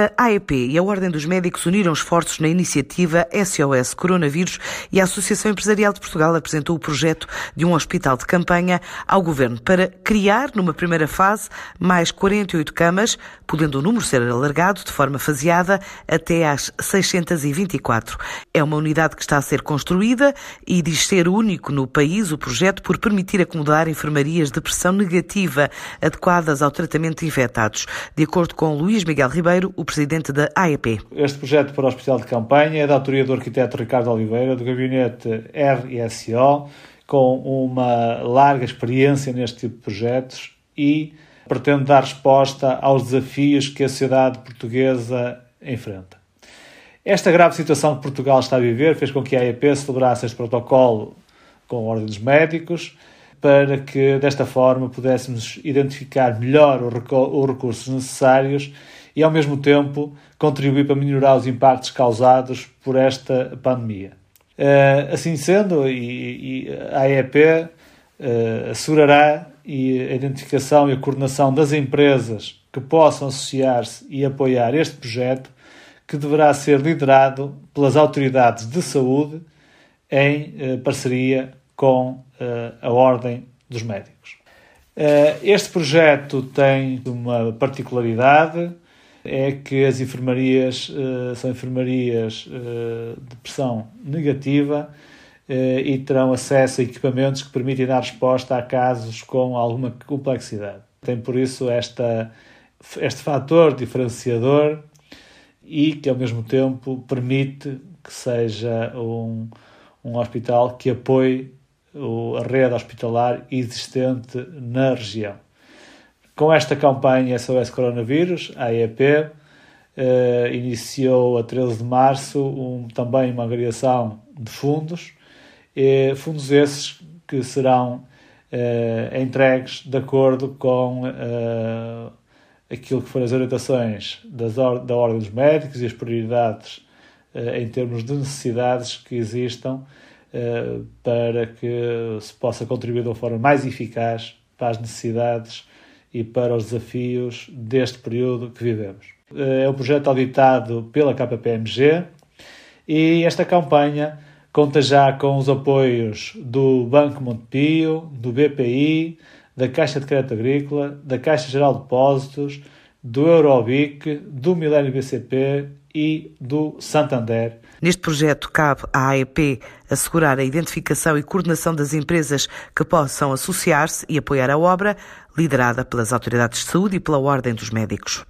A AEP e a Ordem dos Médicos uniram esforços na iniciativa SOS Coronavírus e a Associação Empresarial de Portugal apresentou o projeto de um hospital de campanha ao Governo para criar, numa primeira fase, mais 48 camas, podendo o número ser alargado de forma faseada até às 624. É uma unidade que está a ser construída e diz ser único no país o projeto por permitir acomodar enfermarias de pressão negativa adequadas ao tratamento de infectados. De acordo com Luís Miguel Ribeiro, o presidente da AEP. Este projeto para o Hospital de Campanha é da autoria do arquiteto Ricardo Oliveira, do gabinete RSO, com uma larga experiência neste tipo de projetos e pretende dar resposta aos desafios que a sociedade portuguesa enfrenta. Esta grave situação que Portugal está a viver fez com que a AEP celebrasse este protocolo com dos Médicos, para que desta forma pudéssemos identificar melhor os recursos necessários e, ao mesmo tempo, contribuir para melhorar os impactos causados por esta pandemia. Eh, assim sendo, a AEP eh, assegurará a identificação e a coordenação das empresas que possam associar-se e apoiar este projeto, que deverá ser liderado pelas autoridades de saúde em eh, parceria com a Ordem dos Médicos. Este projeto tem uma particularidade, é que as enfermarias uh, são enfermarias de pressão negativa e terão acesso a equipamentos que permitem dar resposta a casos com alguma complexidade. Tem por isso esta, este fator diferenciador e que ao mesmo tempo permite que seja um, um hospital que apoie a rede hospitalar existente na região. Com esta campanha SOS Coronavírus, a AEP eh, iniciou a 13 de março um, também uma agregação de fundos, fundos esses que serão eh, entregues de acordo com eh, aquilo que foram as orientações das, da Ordem dos Médicos e as prioridades em termos de necessidades que existam para que se possa contribuir de uma forma mais eficaz para as necessidades e para os desafios deste período que vivemos. Eh, é um projeto auditado pela KPMG e esta campanha conta já com os apoios do Banco Montepio, do BPI, da Caixa de Crédito Agrícola, da Caixa Geral de Depósitos, do Eurobic, do Milênio BCP e do Santander. Neste projeto cabe à AEP assegurar a identificação e coordenação das empresas que possam associar-se e apoiar a obra, liderada pelas autoridades de saúde e pela Ordem dos Médicos.